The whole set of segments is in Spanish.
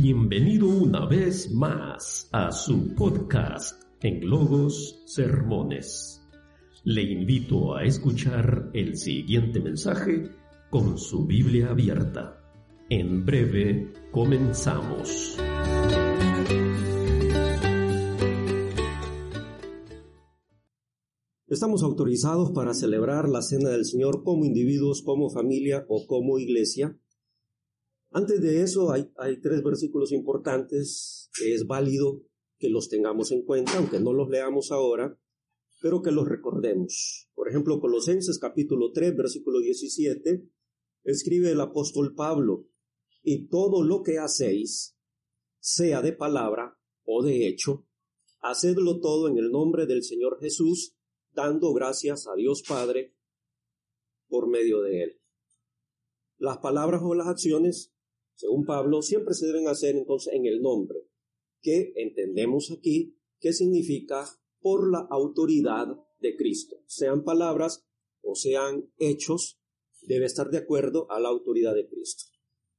Bienvenido una vez más a su podcast en Logos Sermones. Le invito a escuchar el siguiente mensaje con su Biblia abierta. En breve comenzamos. Estamos autorizados para celebrar la Cena del Señor como individuos, como familia o como iglesia. Antes de eso hay, tres versículos importantes que es válido que los tengamos en cuenta, aunque no los leamos ahora, pero que los recordemos. Por ejemplo, Colosenses capítulo 3, versículo 17, escribe el apóstol Pablo, y todo lo que hacéis, sea de palabra o de hecho, hacedlo todo en el nombre del Señor Jesús, dando gracias a Dios Padre por medio de Él. Las palabras o las acciones, según Pablo, siempre se deben hacer entonces en el nombre, que entendemos aquí que significa por la autoridad de Cristo. Sean palabras o sean hechos, debe estar de acuerdo a la autoridad de Cristo.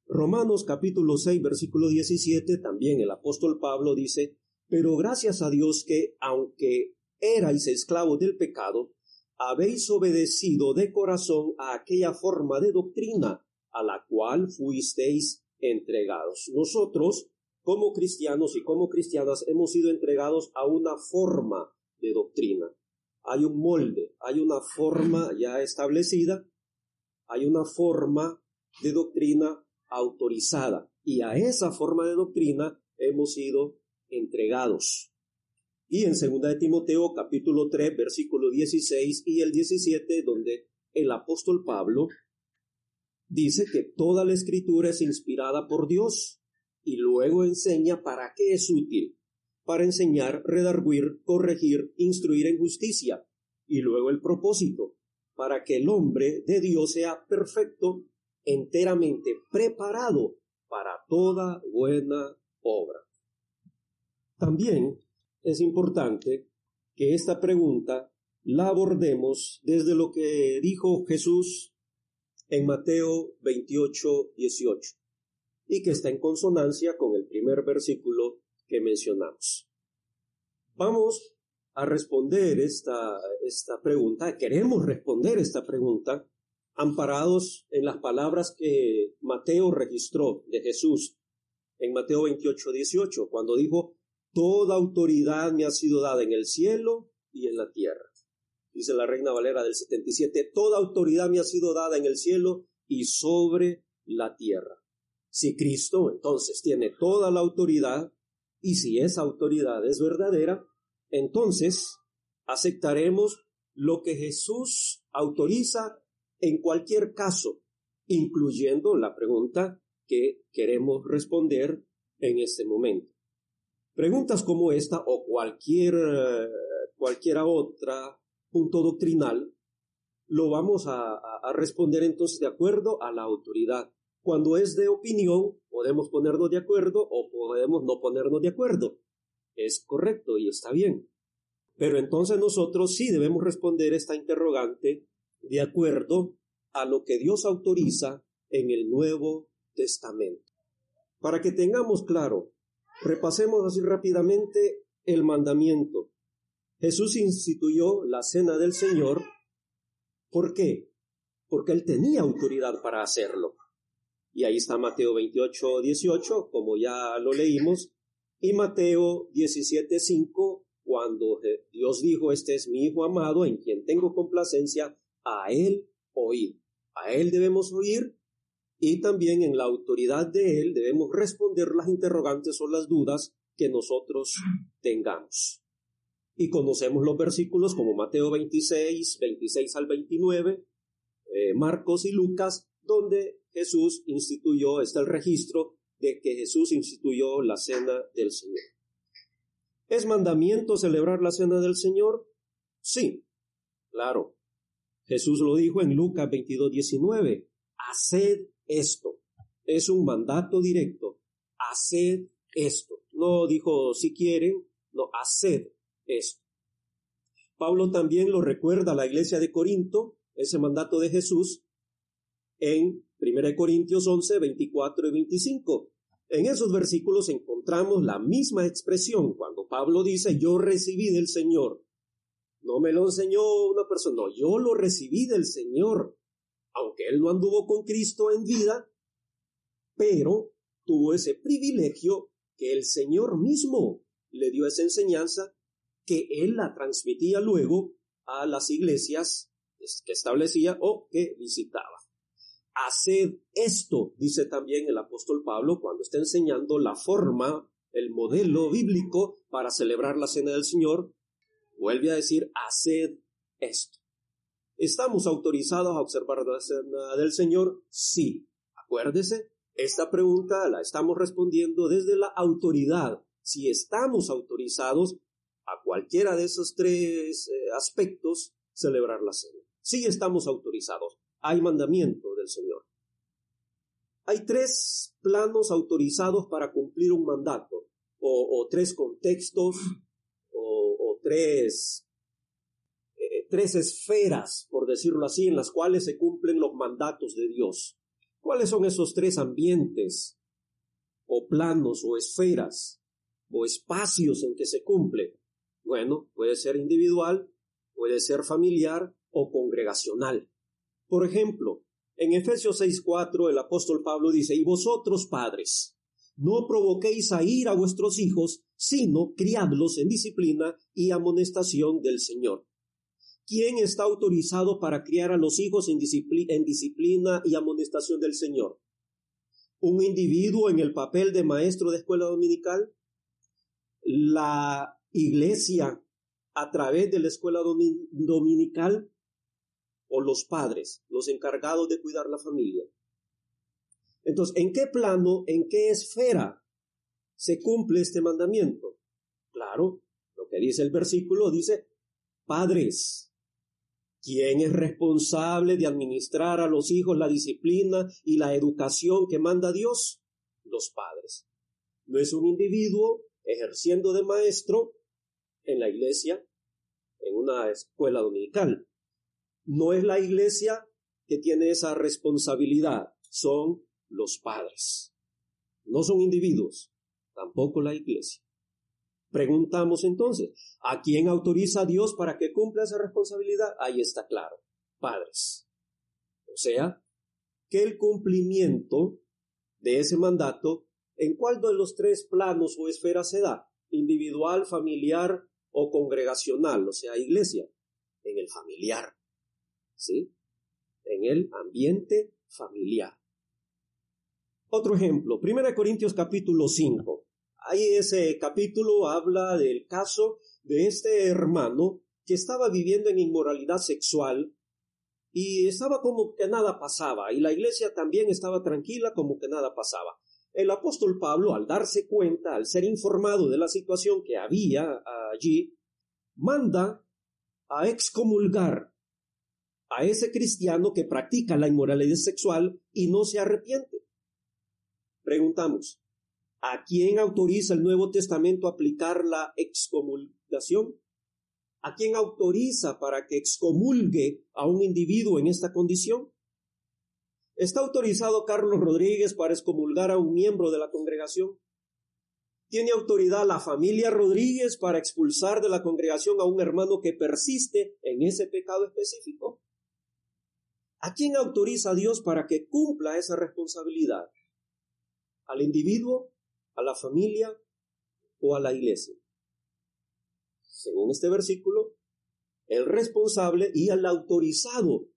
Romanos capítulo 6 versículo 17 también el apóstol Pablo dice, pero gracias a Dios que aunque erais esclavos del pecado, habéis obedecido de corazón a aquella forma de doctrina a la cual fuisteis entregados. Nosotros, como cristianos y como cristianas, hemos sido entregados a una forma de doctrina. Hay un molde, hay una forma ya establecida, hay una forma de doctrina autorizada y a esa forma de doctrina hemos sido entregados. Y en 2 de Timoteo capítulo 3 versículo 16 y el 17 donde el apóstol Pablo dice que toda la escritura es inspirada por Dios y luego enseña para qué es útil, para enseñar, redarguir, corregir, instruir en justicia y luego el propósito, para que el hombre de Dios sea perfecto, enteramente preparado para toda buena obra. También es importante que esta pregunta la abordemos desde lo que dijo Jesús en Mateo 28, 18 y que está en consonancia con el primer versículo que mencionamos. Vamos a responder esta, pregunta, queremos responder esta pregunta amparados en las palabras que Mateo registró de Jesús en Mateo 28, 18, cuando dijo, Toda autoridad me ha sido dada en el cielo y en la tierra. Dice la Reina Valera del 77, toda autoridad me ha sido dada en el cielo y sobre la tierra. Si Cristo entonces tiene toda la autoridad y si esa autoridad es verdadera, entonces aceptaremos lo que Jesús autoriza en cualquier caso, incluyendo la pregunta que queremos responder en este momento. Preguntas como esta o cualquier, eh, cualquiera otra punto doctrinal lo vamos a, a, responder entonces de acuerdo a la autoridad. Cuando es de opinión, podemos ponernos de acuerdo o podemos no ponernos de acuerdo. Es correcto y está bien. Pero entonces nosotros sí debemos responder esta interrogante de acuerdo a lo que Dios autoriza en el Nuevo Testamento. Para que tengamos claro Repasemos así rápidamente el mandamiento. Jesús instituyó la cena del Señor. ¿Por qué? Porque él tenía autoridad para hacerlo. Y ahí está Mateo 28, 18, como ya lo leímos, y Mateo 17, 5, cuando Dios dijo, este es mi Hijo amado, en quien tengo complacencia, a Él oír. A Él debemos oír y también en la autoridad de Él debemos responder las interrogantes o las dudas que nosotros tengamos. Y conocemos los versículos como Mateo 26, 26 al 29, eh, Marcos y Lucas, donde Jesús instituyó, está el registro de que Jesús instituyó la cena del Señor. ¿Es mandamiento celebrar la cena del Señor? Sí, claro. Jesús lo dijo en Lucas 22, 19. Haced esto. Es un mandato directo. Haced esto. No dijo si quieren, no, haced esto. Pablo también lo recuerda a la iglesia de Corinto, ese mandato de Jesús, en 1 Corintios 11, 24 y 25. En esos versículos encontramos la misma expresión cuando Pablo dice, yo recibí del Señor. No me lo enseñó una persona, no, yo lo recibí del Señor. Aunque él no anduvo con Cristo en vida, pero tuvo ese privilegio que el Señor mismo le dio esa enseñanza que él la transmitía luego a las iglesias que establecía o que visitaba. Haced esto, dice también el apóstol Pablo cuando está enseñando la forma, el modelo bíblico para celebrar la cena del Señor. Vuelve a decir, haced esto. ¿Estamos autorizados a observar la cena del Señor? Sí. Acuérdese, esta pregunta la estamos respondiendo desde la autoridad. Si estamos autorizados a cualquiera de esos tres eh, aspectos, celebrar la cena. Sí estamos autorizados hay mandamiento del Señor. Hay tres planos autorizados para cumplir un mandato, o, tres contextos, o, tres, eh, tres esferas, por decirlo así, en las cuales se cumplen los mandatos de Dios. ¿Cuáles son esos tres ambientes, o planos, o esferas, o espacios en que se cumple? Bueno, puede ser individual, puede ser familiar o congregacional. Por ejemplo, en Efesios 6:4 el apóstol Pablo dice, y vosotros padres, no provoquéis a ir a vuestros hijos, sino criadlos en disciplina y amonestación del Señor. ¿Quién está autorizado para criar a los hijos en, en disciplina y amonestación del Señor? ¿Un individuo en el papel de maestro de escuela dominical? ¿La iglesia a través de la escuela dominical? o los padres, los encargados de cuidar la familia. Entonces, ¿en qué plano, en qué esfera se cumple este mandamiento? Claro, lo que dice el versículo dice, padres, ¿quién es responsable de administrar a los hijos la disciplina y la educación que manda Dios? Los padres. No es un individuo ejerciendo de maestro en la iglesia, en una escuela dominical. No es la iglesia que tiene esa responsabilidad, son los padres. No son individuos, tampoco la iglesia. Preguntamos entonces, ¿a quién autoriza Dios para que cumpla esa responsabilidad? Ahí está claro, padres. O sea, que el cumplimiento de ese mandato, ¿en cuál de los tres planos o esferas se da? Individual, familiar o congregacional, o sea, iglesia. En el familiar. ¿sí? En el ambiente familiar. Otro ejemplo, 1 Corintios capítulo 5. Ahí ese capítulo habla del caso de este hermano que estaba viviendo en inmoralidad sexual y estaba como que nada pasaba y la iglesia también estaba tranquila como que nada pasaba. El apóstol Pablo, al darse cuenta, al ser informado de la situación que había allí, manda a excomulgar a ese cristiano que practica la inmoralidad sexual y no se arrepiente. Preguntamos, ¿a quién autoriza el Nuevo Testamento a aplicar la excomulgación? ¿A quién autoriza para que excomulgue a un individuo en esta condición? ¿Está autorizado Carlos Rodríguez para excomulgar a un miembro de la congregación? ¿Tiene autoridad la familia Rodríguez para expulsar de la congregación a un hermano que persiste en ese pecado específico? ¿A quién autoriza Dios para que cumpla esa responsabilidad? ¿Al individuo, a la familia o a la iglesia? Según este versículo, el responsable y el autorizado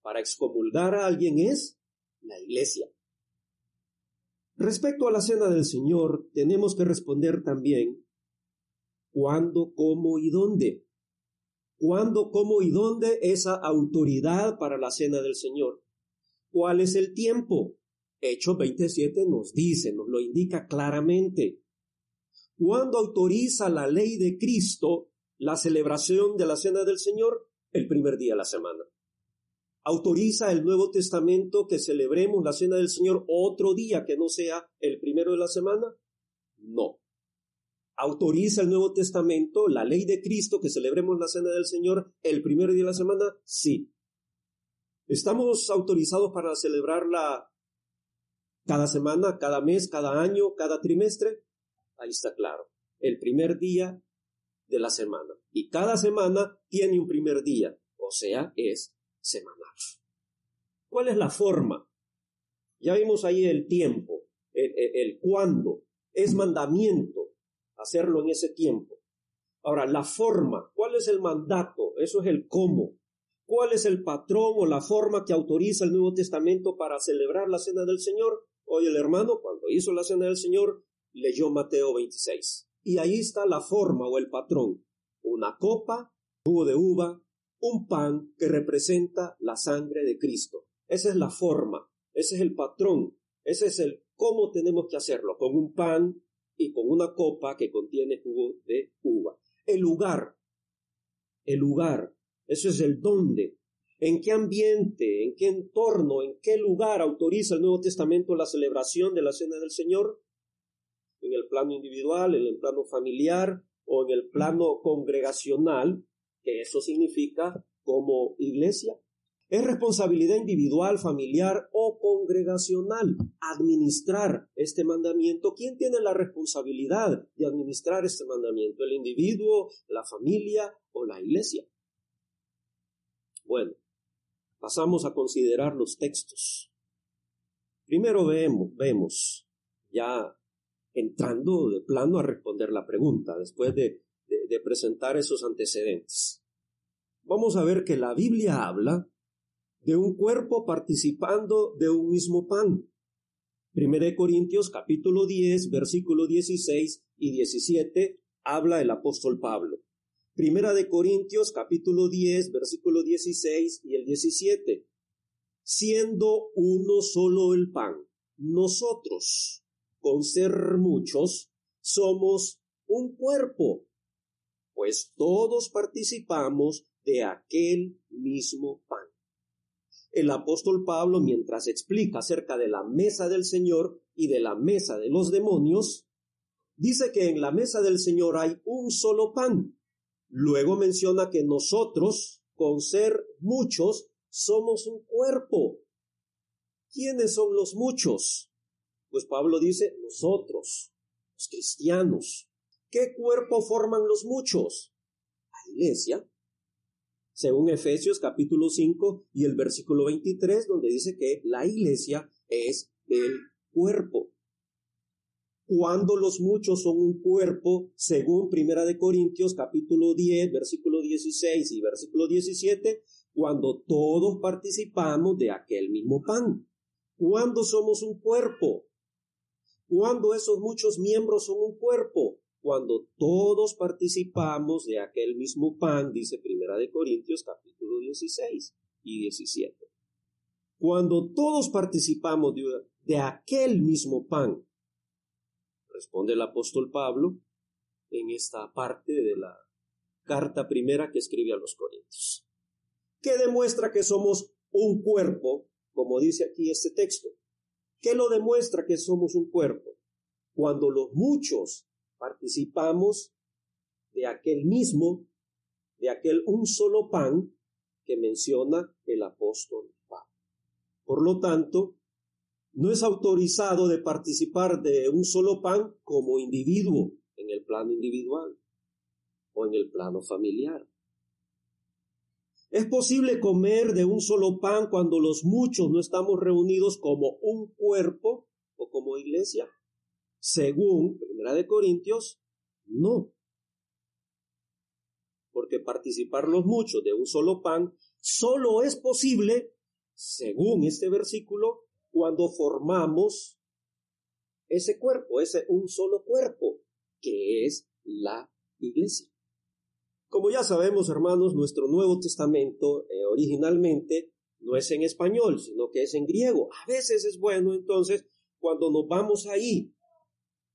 para excomulgar a alguien es la iglesia. Respecto a la cena del Señor, tenemos que responder también cuándo, cómo y dónde cuándo, cómo y dónde esa autoridad para la cena del Señor. ¿Cuál es el tiempo? Hechos 27 nos dice, nos lo indica claramente. ¿Cuándo autoriza la ley de Cristo la celebración de la cena del Señor? El primer día de la semana. ¿Autoriza el Nuevo Testamento que celebremos la cena del Señor otro día que no sea el primero de la semana? No autoriza el Nuevo Testamento, la ley de Cristo, que celebremos la cena del Señor el primer día de la semana? Sí. ¿Estamos autorizados para celebrar la Cada semana, cada mes, cada año, cada trimestre. Ahí está claro. El primer día de la semana. Y cada semana tiene un primer día, o sea, es semanal. ¿Cuál es la forma? Ya vimos ahí el tiempo, el, el, cuándo. Es mandamiento hacerlo en ese tiempo. Ahora, la forma, ¿cuál es el mandato? Eso es el cómo. ¿Cuál es el patrón o la forma que autoriza el Nuevo Testamento para celebrar la cena del Señor? Hoy el hermano, cuando hizo la cena del Señor, leyó Mateo 26. Y ahí está la forma o el patrón. Una copa, jugo de uva, un pan que representa la sangre de Cristo. Esa es la forma, ese es el patrón, ese es el cómo tenemos que hacerlo, con un pan y con una copa que contiene jugo de uva. El lugar, el lugar, eso es el dónde, en qué ambiente, en qué entorno, en qué lugar autoriza el Nuevo Testamento la celebración de la Cena del Señor, en el plano individual, en el plano familiar o en el plano congregacional, que eso significa como iglesia. Es responsabilidad individual, familiar o congregacional administrar este mandamiento. ¿Quién tiene la responsabilidad de administrar este mandamiento? ¿El individuo, la familia o la iglesia? Bueno, pasamos a considerar los textos. Primero vemos, vemos ya entrando de plano a responder la pregunta, después de, de, presentar esos antecedentes. Vamos a ver que la Biblia habla de un cuerpo participando de un mismo pan. Primera de Corintios capítulo 10, versículo 16 y 17 habla el apóstol Pablo. Primera de Corintios capítulo 10, versículo 16 y el 17. Siendo uno solo el pan, nosotros, con ser muchos, somos un cuerpo, pues todos participamos de aquel mismo pan. El apóstol Pablo, mientras explica acerca de la mesa del Señor y de la mesa de los demonios, dice que en la mesa del Señor hay un solo pan. Luego menciona que nosotros, con ser muchos, somos un cuerpo. ¿Quiénes son los muchos? Pues Pablo dice, nosotros, los cristianos, ¿qué cuerpo forman los muchos? La iglesia. Según Efesios capítulo 5 y el versículo 23, donde dice que la iglesia es el cuerpo. Cuando los muchos son un cuerpo, según Primera de Corintios capítulo 10, versículo 16 y versículo 17, cuando todos participamos de aquel mismo pan. Cuando somos un cuerpo, cuando esos muchos miembros son un cuerpo, cuando todos participamos de aquel mismo pan, dice Primera de Corintios capítulo 16 y 17. Cuando todos participamos de, aquel mismo pan, responde el apóstol Pablo en esta parte de la carta primera que escribe a los Corintios, que demuestra que somos un cuerpo, como dice aquí este texto. ¿Qué lo demuestra que somos un cuerpo? Cuando los muchos participamos de aquel mismo, de aquel un solo pan que menciona el apóstol Pablo. Por lo tanto, no es autorizado de participar de un solo pan como individuo en el plano individual o en el plano familiar. ¿Es posible comer de un solo pan cuando los muchos no estamos reunidos como un cuerpo o como iglesia? Según Primera de Corintios, no. Porque participar los muchos de un solo pan solo es posible, según este versículo, cuando formamos ese cuerpo, ese un solo cuerpo, que es la iglesia. Como ya sabemos, hermanos, nuestro Nuevo Testamento eh, originalmente no es en español, sino que es en griego. A veces es bueno, entonces, cuando nos vamos ahí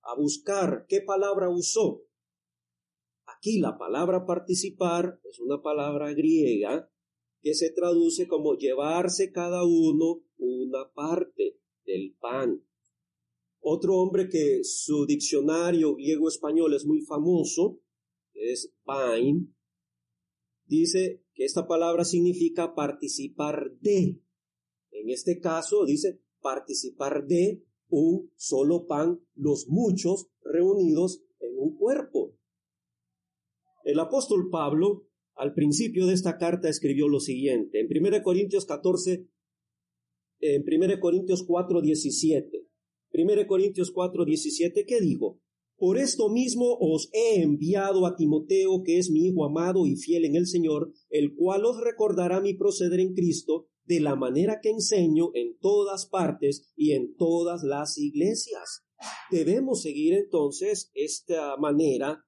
a buscar qué palabra usó. Aquí la palabra participar es una palabra griega que se traduce como llevarse cada uno una parte del pan. Otro hombre que su diccionario griego-español es muy famoso es Pain, dice que esta palabra significa participar de. En este caso dice participar de un solo pan, los muchos reunidos en un cuerpo. El apóstol Pablo, al principio de esta carta, escribió lo siguiente, en 1 Corintios 14, en 1 Corintios 4, 17. 1 Corintios 4, 17, ¿qué digo? Por esto mismo os he enviado a Timoteo, que es mi hijo amado y fiel en el Señor, el cual os recordará mi proceder en Cristo, de la manera que enseño en todas partes y en todas las iglesias. Debemos seguir entonces esta manera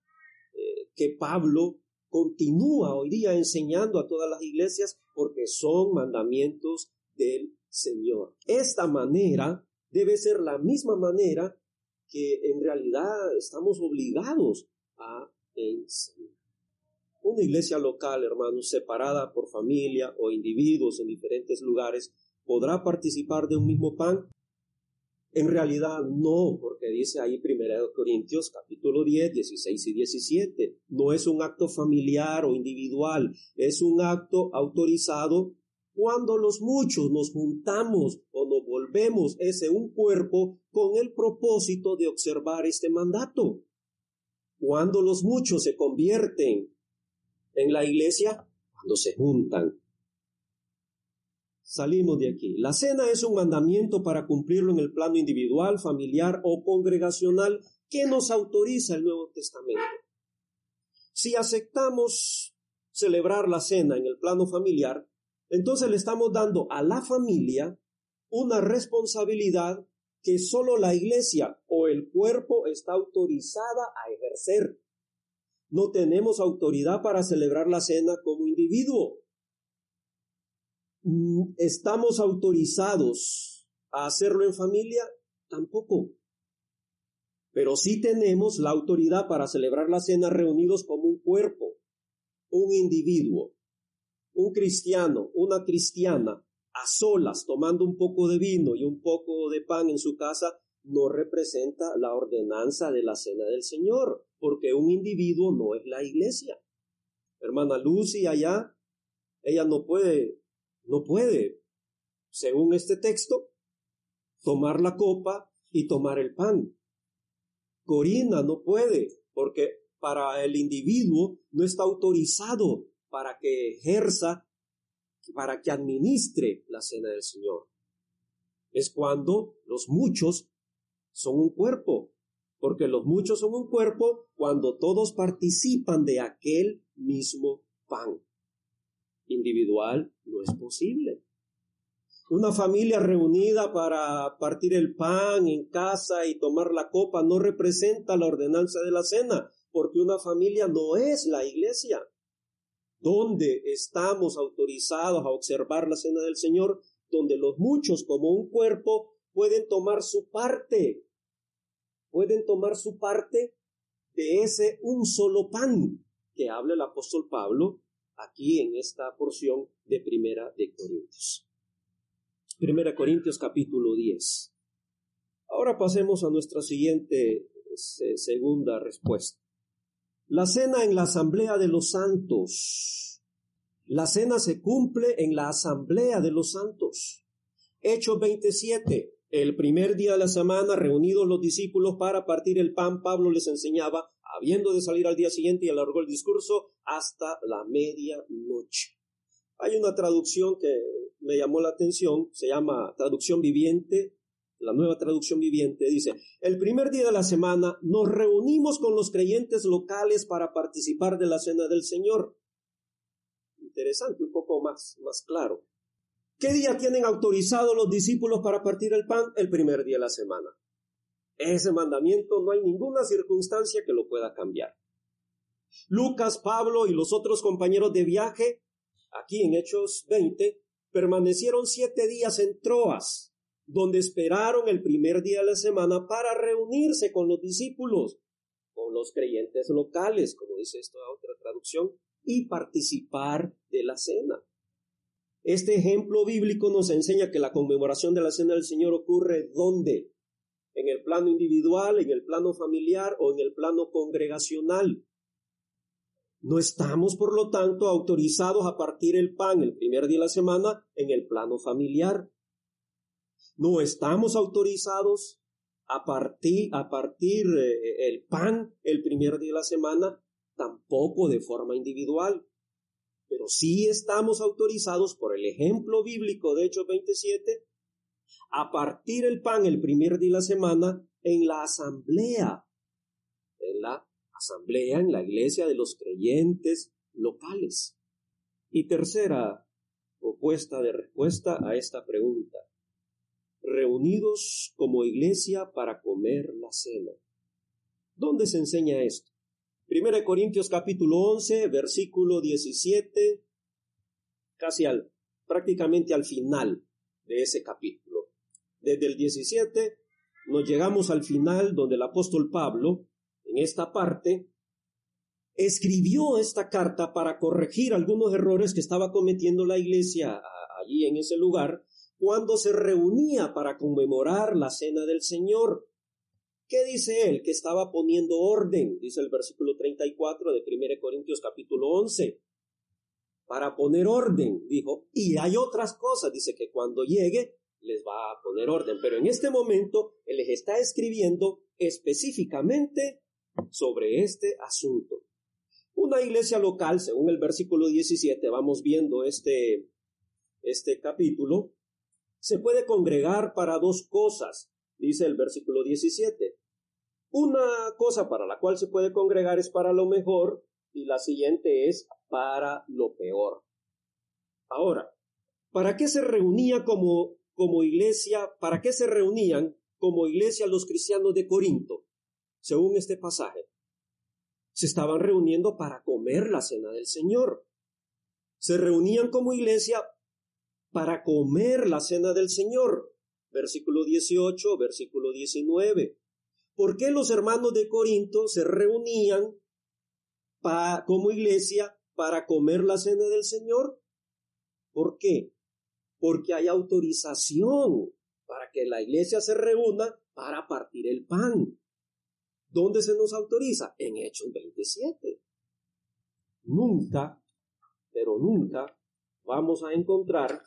eh, que Pablo continúa hoy día enseñando a todas las iglesias porque son mandamientos del Señor. Esta manera debe ser la misma manera que en realidad estamos obligados a enseñar. Una iglesia local, hermanos, separada por familia o individuos en diferentes lugares, ¿podrá participar de un mismo pan? En realidad no, porque dice ahí 1 Corintios capítulo 10, 16 y 17. No es un acto familiar o individual, es un acto autorizado cuando los muchos nos juntamos o nos volvemos ese un cuerpo con el propósito de observar este mandato. Cuando los muchos se convierten en la iglesia, cuando se juntan. Salimos de aquí. La cena es un mandamiento para cumplirlo en el plano individual, familiar o congregacional que nos autoriza el Nuevo Testamento. Si aceptamos celebrar la cena en el plano familiar, entonces le estamos dando a la familia una responsabilidad que solo la iglesia o el cuerpo está autorizada a ejercer. No tenemos autoridad para celebrar la cena como individuo. Mm, ¿Estamos autorizados a hacerlo en familia? Tampoco. Pero sí tenemos la autoridad para celebrar la cena reunidos como un cuerpo, un individuo un cristiano, una cristiana, a solas, tomando un poco de vino y un poco de pan en su casa, no representa la ordenanza de la cena del Señor, porque un individuo no es la iglesia. Hermana Lucy allá, ella no puede, no puede, según este texto, tomar la copa y tomar el pan. Corina no puede, porque para el individuo no está autorizado para que ejerza, para que administre la cena del Señor. Es cuando los muchos son un cuerpo, porque los muchos son un cuerpo cuando todos participan de aquel mismo pan. Individual no es posible. Una familia reunida para partir el pan en casa y tomar la copa no representa la ordenanza de la cena, porque una familia no es la iglesia donde estamos autorizados a observar la cena del Señor, donde los muchos como un cuerpo pueden tomar su parte, pueden tomar su parte de ese un solo pan que habla el apóstol Pablo aquí en esta porción de Primera de Corintios. Primera Corintios capítulo 10. Ahora pasemos a nuestra siguiente segunda respuesta. La cena en la asamblea de los santos. La cena se cumple en la asamblea de los santos. Hechos 27. El primer día de la semana, reunidos los discípulos para partir el pan, Pablo les enseñaba, habiendo de salir al día siguiente y alargó el discurso hasta la medianoche. Hay una traducción que me llamó la atención, se llama traducción viviente la nueva traducción viviente, dice, el primer día de la semana nos reunimos con los creyentes locales para participar de la cena del Señor. Interesante, un poco más, más claro. ¿Qué día tienen autorizado los discípulos para partir el pan? El primer día de la semana. Ese mandamiento no hay ninguna circunstancia que lo pueda cambiar. Lucas, Pablo y los otros compañeros de viaje, aquí en Hechos 20, permanecieron siete días en Troas, donde esperaron el primer día de la semana para reunirse con los discípulos, con los creyentes locales, como dice esta otra traducción, y participar de la cena. Este ejemplo bíblico nos enseña que la conmemoración de la cena del Señor ocurre ¿dónde? En el plano individual, en el plano familiar o en el plano congregacional. No estamos, por lo tanto, autorizados a partir el pan el primer día de la semana en el plano familiar. No estamos autorizados a partir, a partir eh, el pan el primer día de la semana, tampoco de forma individual. Pero sí estamos autorizados por el ejemplo bíblico de Hechos 27 a partir el pan el primer día de la semana en la asamblea, en la asamblea, en la iglesia de los creyentes locales. Y tercera propuesta de respuesta a esta pregunta reunidos como iglesia para comer la cena. ¿Dónde se enseña esto? Primera de Corintios capítulo 11, versículo 17, casi al, prácticamente al final de ese capítulo. Desde el 17 nos llegamos al final donde el apóstol Pablo, en esta parte, escribió esta carta para corregir algunos errores que estaba cometiendo la iglesia allí en ese lugar cuando se reunía para conmemorar la cena del Señor. ¿Qué dice él? Que estaba poniendo orden, dice el versículo 34 de 1 Corintios capítulo 11. Para poner orden, dijo, y hay otras cosas, dice que cuando llegue les va a poner orden, pero en este momento él les está escribiendo específicamente sobre este asunto. Una iglesia local, según el versículo 17, vamos viendo este, este capítulo, se puede congregar para dos cosas, dice el versículo 17. Una cosa para la cual se puede congregar es para lo mejor y la siguiente es para lo peor. Ahora, ¿para qué se reunía como, como iglesia? ¿Para qué se reunían como iglesia los cristianos de Corinto? Según este pasaje. Se estaban reuniendo para comer la cena del Señor. Se reunían como iglesia para comer la cena del Señor. Versículo 18, versículo 19. ¿Por qué los hermanos de Corinto se reunían como iglesia para comer la cena del Señor? ¿Por qué? Porque hay autorización para que la iglesia se reúna para partir el pan. ¿Dónde se nos autoriza? En Hechos 27. Nunca, pero nunca vamos a encontrar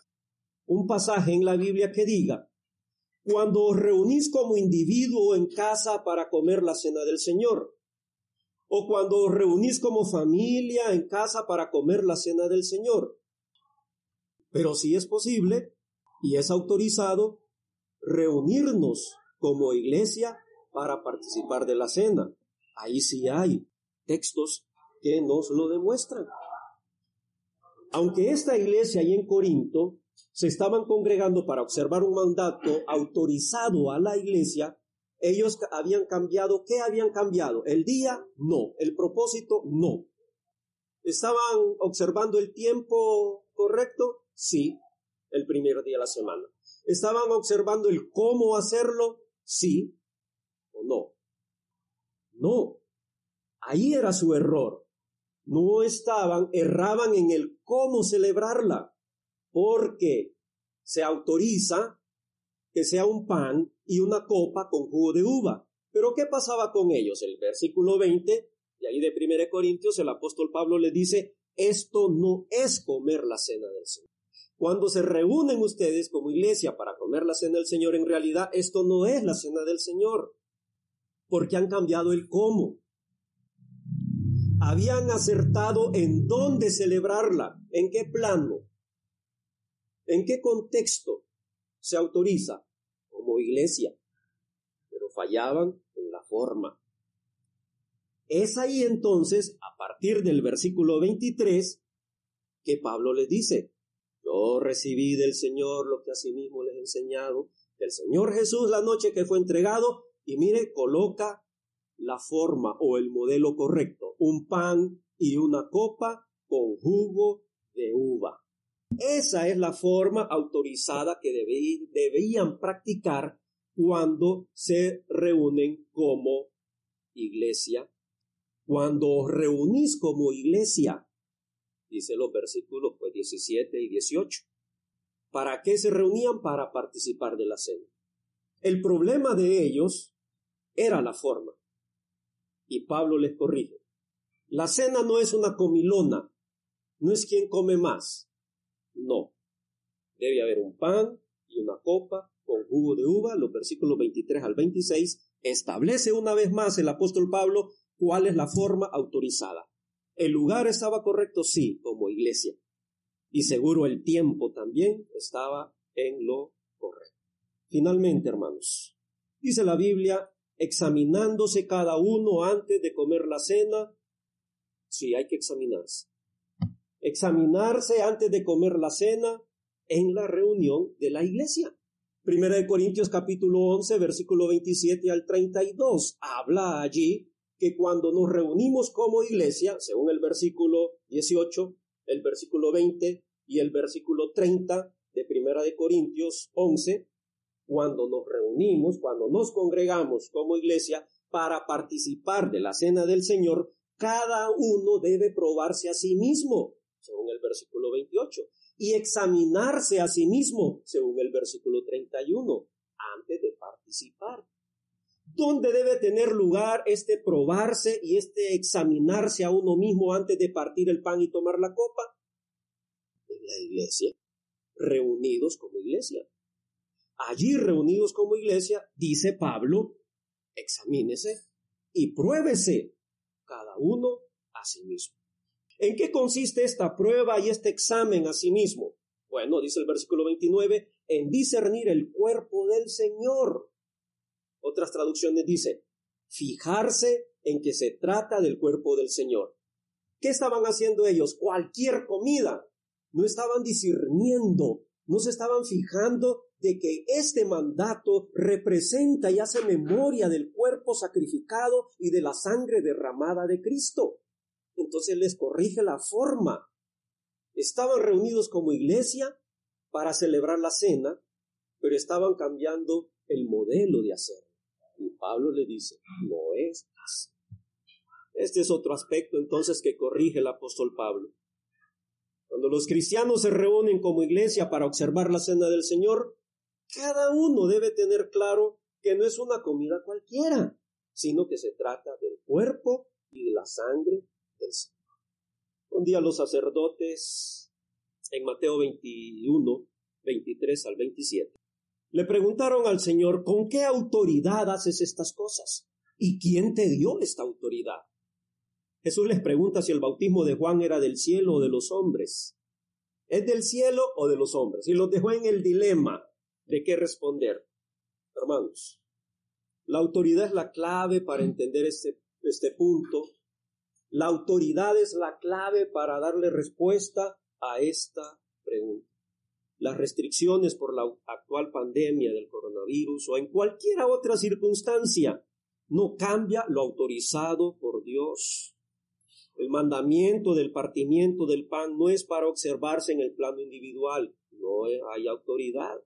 un pasaje en la Biblia que diga, cuando os reunís como individuo en casa para comer la cena del Señor, o cuando os reunís como familia en casa para comer la cena del Señor. Pero si es posible y es autorizado reunirnos como iglesia para participar de la cena. Ahí sí hay textos que nos lo demuestran. Aunque esta iglesia ahí en Corinto se estaban congregando para observar un mandato autorizado a la iglesia, ellos habían cambiado, ¿qué habían cambiado? El día, no. El propósito, no. ¿Estaban observando el tiempo correcto? Sí, el primer día de la semana. ¿Estaban observando el cómo hacerlo? Sí o no. No. Ahí era su error. No estaban, erraban en el cómo celebrarla porque se autoriza que sea un pan y una copa con jugo de uva. Pero ¿qué pasaba con ellos? El versículo 20, y ahí de 1 Corintios, el apóstol Pablo le dice, esto no es comer la cena del Señor. Cuando se reúnen ustedes como iglesia para comer la cena del Señor, en realidad esto no es la cena del Señor, porque han cambiado el cómo. Habían acertado en dónde celebrarla, en qué plano, ¿En qué contexto se autoriza? Como iglesia. Pero fallaban en la forma. Es ahí entonces, a partir del versículo 23, que Pablo les dice, yo recibí del Señor lo que asimismo les he enseñado, del Señor Jesús la noche que fue entregado, y mire, coloca la forma o el modelo correcto, un pan y una copa con jugo de uva. Esa es la forma autorizada que debían practicar cuando se reúnen como iglesia. Cuando os reunís como iglesia, dice los versículos pues, 17 y 18. ¿Para qué se reunían? Para participar de la cena. El problema de ellos era la forma. Y Pablo les corrige. La cena no es una comilona, no es quien come más, no. Debe haber un pan y una copa con jugo de uva, los versículos 23 al 26, establece una vez más el apóstol Pablo cuál es la forma autorizada. El lugar estaba correcto, sí, como iglesia. Y seguro el tiempo también estaba en lo correcto. Finalmente, hermanos, dice la Biblia, examinándose cada uno antes de comer la cena, sí, hay que examinarse. Examinarse antes de comer la cena en la reunión de la iglesia. Primera de Corintios capítulo 11, versículo 27 al 32, habla allí que cuando nos reunimos como iglesia, según el versículo 18, el versículo 20 y el versículo 30 de Primera de Corintios 11, cuando nos reunimos, cuando nos congregamos como iglesia para participar de la cena del Señor, cada uno debe probarse a sí mismo, según el versículo 28 y examinarse a sí mismo, según el versículo 31, antes de participar. ¿Dónde debe tener lugar este probarse y este examinarse a uno mismo antes de partir el pan y tomar la copa? En la iglesia, reunidos como iglesia. Allí reunidos como iglesia, dice Pablo, examínese y pruébese cada uno a sí mismo. ¿En qué consiste esta prueba y este examen a sí mismo? Bueno, dice el versículo 29, en discernir el cuerpo del Señor. Otras traducciones dice, fijarse en que se trata del cuerpo del Señor. ¿Qué estaban haciendo ellos? Cualquier comida. No estaban discerniendo, no se estaban fijando de que este mandato representa y hace memoria del cuerpo sacrificado y de la sangre derramada de Cristo entonces les corrige la forma. Estaban reunidos como iglesia para celebrar la cena, pero estaban cambiando el modelo de hacerlo. Y Pablo le dice, no es. Este es otro aspecto entonces que corrige el apóstol Pablo. Cuando los cristianos se reúnen como iglesia para observar la cena del Señor, cada uno debe tener claro que no es una comida cualquiera, sino que se trata del cuerpo y de la sangre un día los sacerdotes, en Mateo 21, 23 al 27, le preguntaron al Señor, ¿con qué autoridad haces estas cosas? ¿Y quién te dio esta autoridad? Jesús les pregunta si el bautismo de Juan era del cielo o de los hombres. ¿Es del cielo o de los hombres? Y los dejó en el dilema de qué responder. Hermanos, la autoridad es la clave para entender este, este punto la autoridad es la clave para darle respuesta a esta pregunta. Las restricciones por la actual pandemia del coronavirus o en cualquier otra circunstancia no cambia lo autorizado por Dios. El mandamiento del partimiento del pan no es para observarse en el plano individual, no hay autoridad.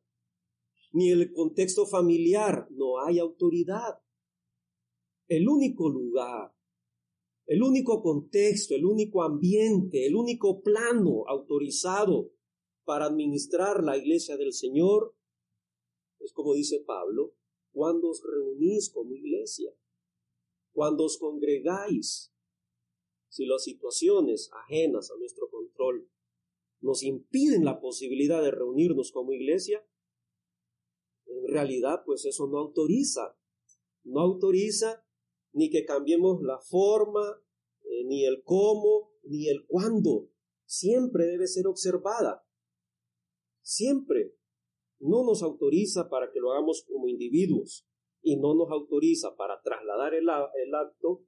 Ni el contexto familiar, no hay autoridad. El único lugar el único contexto, el único ambiente, el único plano autorizado para administrar la iglesia del Señor es como dice Pablo, cuando os reunís como iglesia, cuando os congregáis, si las situaciones ajenas a nuestro control nos impiden la posibilidad de reunirnos como iglesia, en realidad pues eso no autoriza, no autoriza ni que cambiemos la forma, eh, ni el cómo, ni el cuándo. Siempre debe ser observada. Siempre. No nos autoriza para que lo hagamos como individuos y no nos autoriza para trasladar el, acto,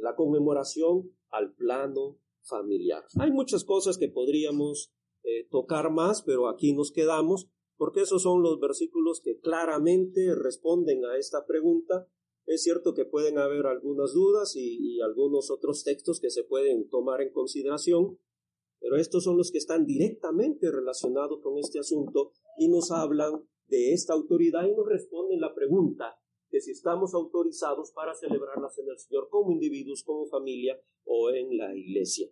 la conmemoración, al plano familiar. Hay muchas cosas que podríamos eh, tocar más, pero aquí nos quedamos porque esos son los versículos que claramente responden a esta pregunta es cierto que pueden haber algunas dudas y, algunos otros textos que se pueden tomar en consideración, pero estos son los que están directamente relacionados con este asunto y nos hablan de esta autoridad y nos responden la pregunta de si estamos autorizados para celebrar la cena del Señor como individuos, como familia o en la iglesia.